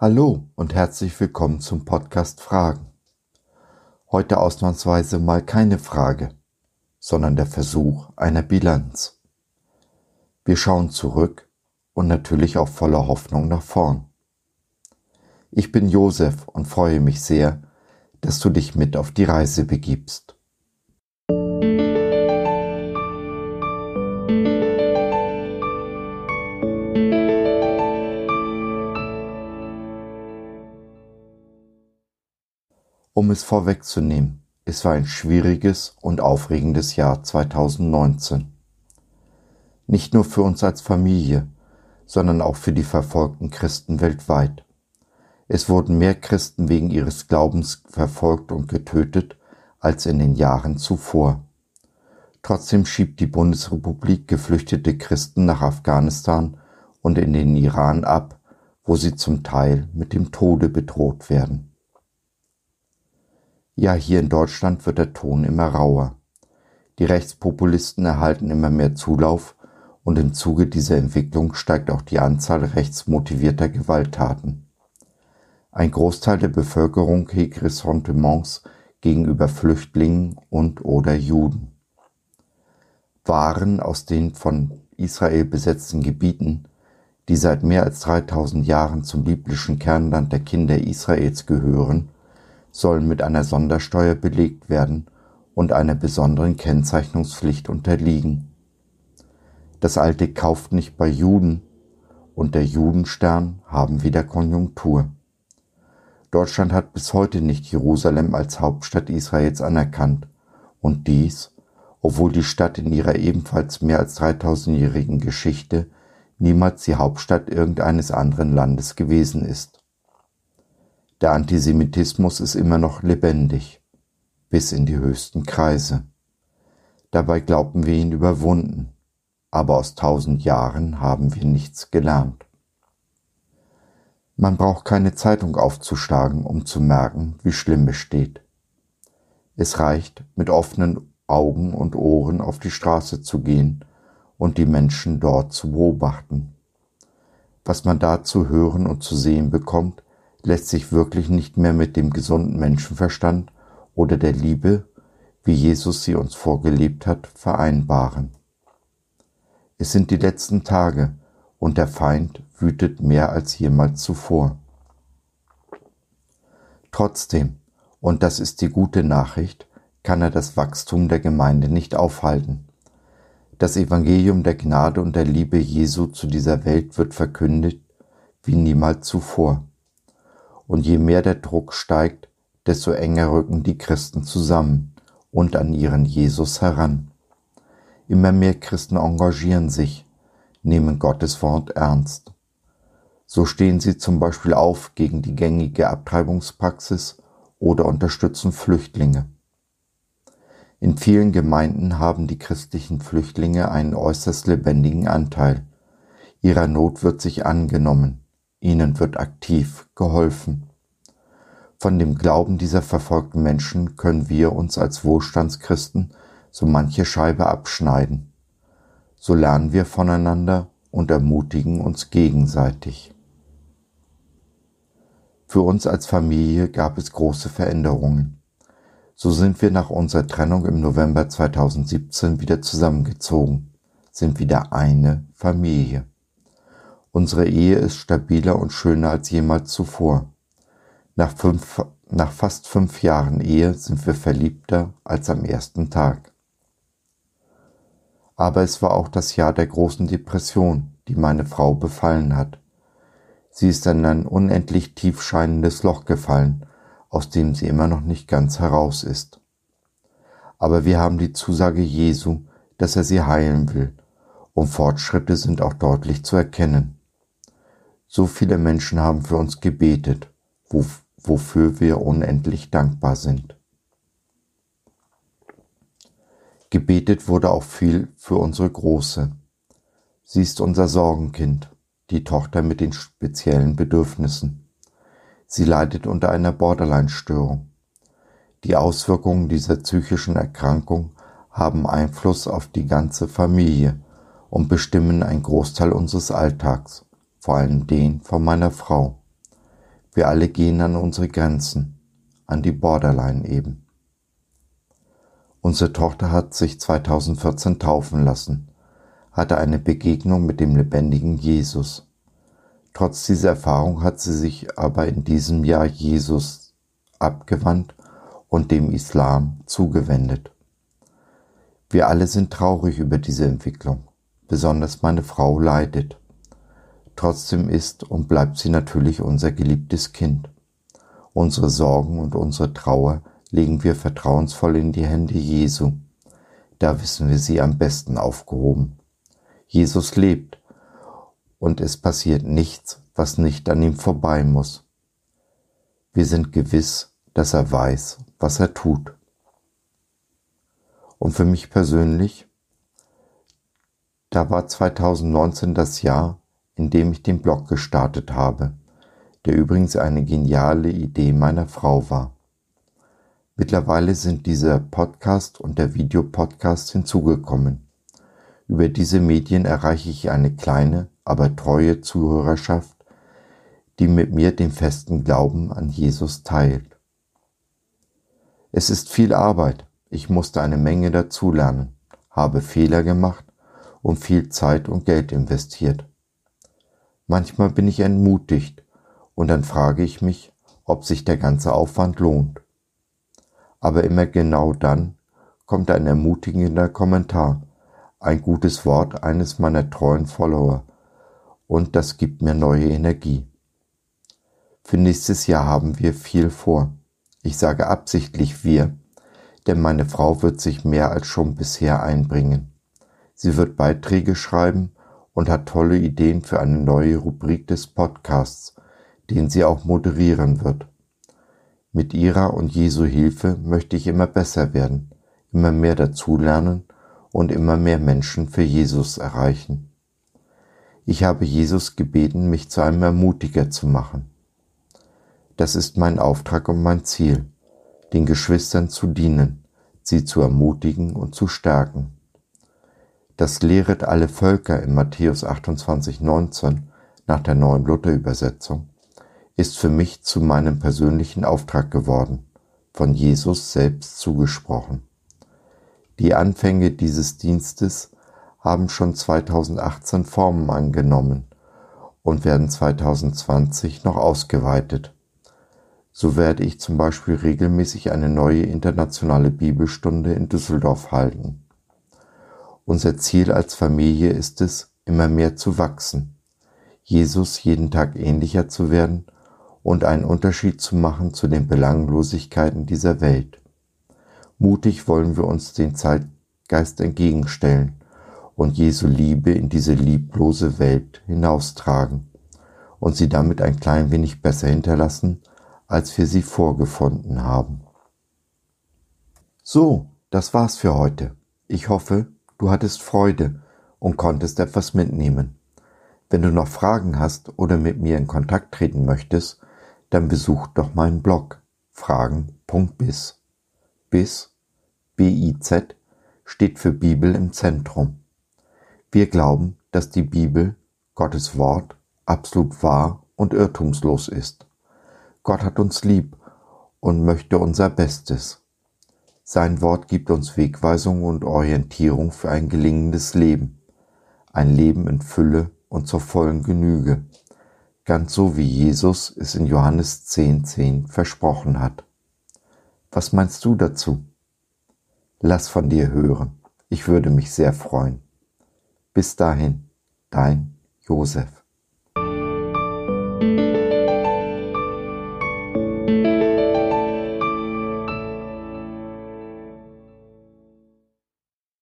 Hallo und herzlich willkommen zum Podcast Fragen. Heute ausnahmsweise mal keine Frage, sondern der Versuch einer Bilanz. Wir schauen zurück und natürlich auch voller Hoffnung nach vorn. Ich bin Josef und freue mich sehr, dass du dich mit auf die Reise begibst. Um es vorwegzunehmen, es war ein schwieriges und aufregendes Jahr 2019. Nicht nur für uns als Familie, sondern auch für die verfolgten Christen weltweit. Es wurden mehr Christen wegen ihres Glaubens verfolgt und getötet als in den Jahren zuvor. Trotzdem schiebt die Bundesrepublik geflüchtete Christen nach Afghanistan und in den Iran ab, wo sie zum Teil mit dem Tode bedroht werden. Ja, hier in Deutschland wird der Ton immer rauer. Die Rechtspopulisten erhalten immer mehr Zulauf und im Zuge dieser Entwicklung steigt auch die Anzahl rechtsmotivierter Gewalttaten. Ein Großteil der Bevölkerung hegt Ressentiments gegenüber Flüchtlingen und oder Juden. Waren aus den von Israel besetzten Gebieten, die seit mehr als 3000 Jahren zum biblischen Kernland der Kinder Israels gehören, sollen mit einer Sondersteuer belegt werden und einer besonderen Kennzeichnungspflicht unterliegen. Das alte kauft nicht bei Juden und der Judenstern haben wieder Konjunktur. Deutschland hat bis heute nicht Jerusalem als Hauptstadt Israels anerkannt und dies, obwohl die Stadt in ihrer ebenfalls mehr als 3000-jährigen Geschichte niemals die Hauptstadt irgendeines anderen Landes gewesen ist. Der Antisemitismus ist immer noch lebendig, bis in die höchsten Kreise. Dabei glauben wir ihn überwunden, aber aus tausend Jahren haben wir nichts gelernt. Man braucht keine Zeitung aufzuschlagen, um zu merken, wie schlimm es steht. Es reicht, mit offenen Augen und Ohren auf die Straße zu gehen und die Menschen dort zu beobachten. Was man da zu hören und zu sehen bekommt, lässt sich wirklich nicht mehr mit dem gesunden Menschenverstand oder der Liebe, wie Jesus sie uns vorgelebt hat, vereinbaren. Es sind die letzten Tage und der Feind wütet mehr als jemals zuvor. Trotzdem, und das ist die gute Nachricht, kann er das Wachstum der Gemeinde nicht aufhalten. Das Evangelium der Gnade und der Liebe Jesu zu dieser Welt wird verkündet wie niemals zuvor und je mehr der Druck steigt, desto enger rücken die Christen zusammen und an ihren Jesus heran. Immer mehr Christen engagieren sich, nehmen Gottes Wort ernst. So stehen sie zum Beispiel auf gegen die gängige Abtreibungspraxis oder unterstützen Flüchtlinge. In vielen Gemeinden haben die christlichen Flüchtlinge einen äußerst lebendigen Anteil. Ihrer Not wird sich angenommen. Ihnen wird aktiv geholfen. Von dem Glauben dieser verfolgten Menschen können wir uns als Wohlstandschristen so manche Scheibe abschneiden. So lernen wir voneinander und ermutigen uns gegenseitig. Für uns als Familie gab es große Veränderungen. So sind wir nach unserer Trennung im November 2017 wieder zusammengezogen, sind wieder eine Familie. Unsere Ehe ist stabiler und schöner als jemals zuvor. Nach, fünf, nach fast fünf Jahren Ehe sind wir verliebter als am ersten Tag. Aber es war auch das Jahr der großen Depression, die meine Frau befallen hat. Sie ist in ein unendlich tief scheinendes Loch gefallen, aus dem sie immer noch nicht ganz heraus ist. Aber wir haben die Zusage Jesu, dass er sie heilen will, und Fortschritte sind auch deutlich zu erkennen. So viele Menschen haben für uns gebetet, wofür wir unendlich dankbar sind. Gebetet wurde auch viel für unsere Große. Sie ist unser Sorgenkind, die Tochter mit den speziellen Bedürfnissen. Sie leidet unter einer Borderline-Störung. Die Auswirkungen dieser psychischen Erkrankung haben Einfluss auf die ganze Familie und bestimmen einen Großteil unseres Alltags vor allem den von meiner Frau. Wir alle gehen an unsere Grenzen, an die Borderline eben. Unsere Tochter hat sich 2014 taufen lassen, hatte eine Begegnung mit dem lebendigen Jesus. Trotz dieser Erfahrung hat sie sich aber in diesem Jahr Jesus abgewandt und dem Islam zugewendet. Wir alle sind traurig über diese Entwicklung, besonders meine Frau leidet. Trotzdem ist und bleibt sie natürlich unser geliebtes Kind. Unsere Sorgen und unsere Trauer legen wir vertrauensvoll in die Hände Jesu. Da wissen wir sie am besten aufgehoben. Jesus lebt und es passiert nichts, was nicht an ihm vorbei muss. Wir sind gewiss, dass er weiß, was er tut. Und für mich persönlich, da war 2019 das Jahr, in dem ich den Blog gestartet habe, der übrigens eine geniale Idee meiner Frau war. Mittlerweile sind dieser Podcast und der Videopodcast hinzugekommen. Über diese Medien erreiche ich eine kleine, aber treue Zuhörerschaft, die mit mir den festen Glauben an Jesus teilt. Es ist viel Arbeit, ich musste eine Menge dazulernen, habe Fehler gemacht und viel Zeit und Geld investiert. Manchmal bin ich entmutigt und dann frage ich mich, ob sich der ganze Aufwand lohnt. Aber immer genau dann kommt ein ermutigender Kommentar, ein gutes Wort eines meiner treuen Follower und das gibt mir neue Energie. Für nächstes Jahr haben wir viel vor. Ich sage absichtlich wir, denn meine Frau wird sich mehr als schon bisher einbringen. Sie wird Beiträge schreiben und hat tolle Ideen für eine neue Rubrik des Podcasts, den sie auch moderieren wird. Mit ihrer und Jesu Hilfe möchte ich immer besser werden, immer mehr dazulernen und immer mehr Menschen für Jesus erreichen. Ich habe Jesus gebeten, mich zu einem Ermutiger zu machen. Das ist mein Auftrag und mein Ziel, den Geschwistern zu dienen, sie zu ermutigen und zu stärken. Das lehret alle Völker in Matthäus 28, 19 nach der neuen Luther-Übersetzung ist für mich zu meinem persönlichen Auftrag geworden, von Jesus selbst zugesprochen. Die Anfänge dieses Dienstes haben schon 2018 Formen angenommen und werden 2020 noch ausgeweitet. So werde ich zum Beispiel regelmäßig eine neue internationale Bibelstunde in Düsseldorf halten. Unser Ziel als Familie ist es, immer mehr zu wachsen, Jesus jeden Tag ähnlicher zu werden und einen Unterschied zu machen zu den Belanglosigkeiten dieser Welt. Mutig wollen wir uns den Zeitgeist entgegenstellen und Jesu Liebe in diese lieblose Welt hinaustragen und sie damit ein klein wenig besser hinterlassen, als wir sie vorgefunden haben. So, das war's für heute. Ich hoffe, Du hattest Freude und konntest etwas mitnehmen. Wenn du noch Fragen hast oder mit mir in Kontakt treten möchtest, dann besuch doch meinen Blog fragen.biz. Biz, B-I-Z, steht für Bibel im Zentrum. Wir glauben, dass die Bibel, Gottes Wort, absolut wahr und irrtumslos ist. Gott hat uns lieb und möchte unser Bestes. Sein Wort gibt uns Wegweisung und Orientierung für ein gelingendes Leben, ein Leben in Fülle und zur vollen Genüge, ganz so wie Jesus es in Johannes 10.10 10 versprochen hat. Was meinst du dazu? Lass von dir hören, ich würde mich sehr freuen. Bis dahin, dein Josef.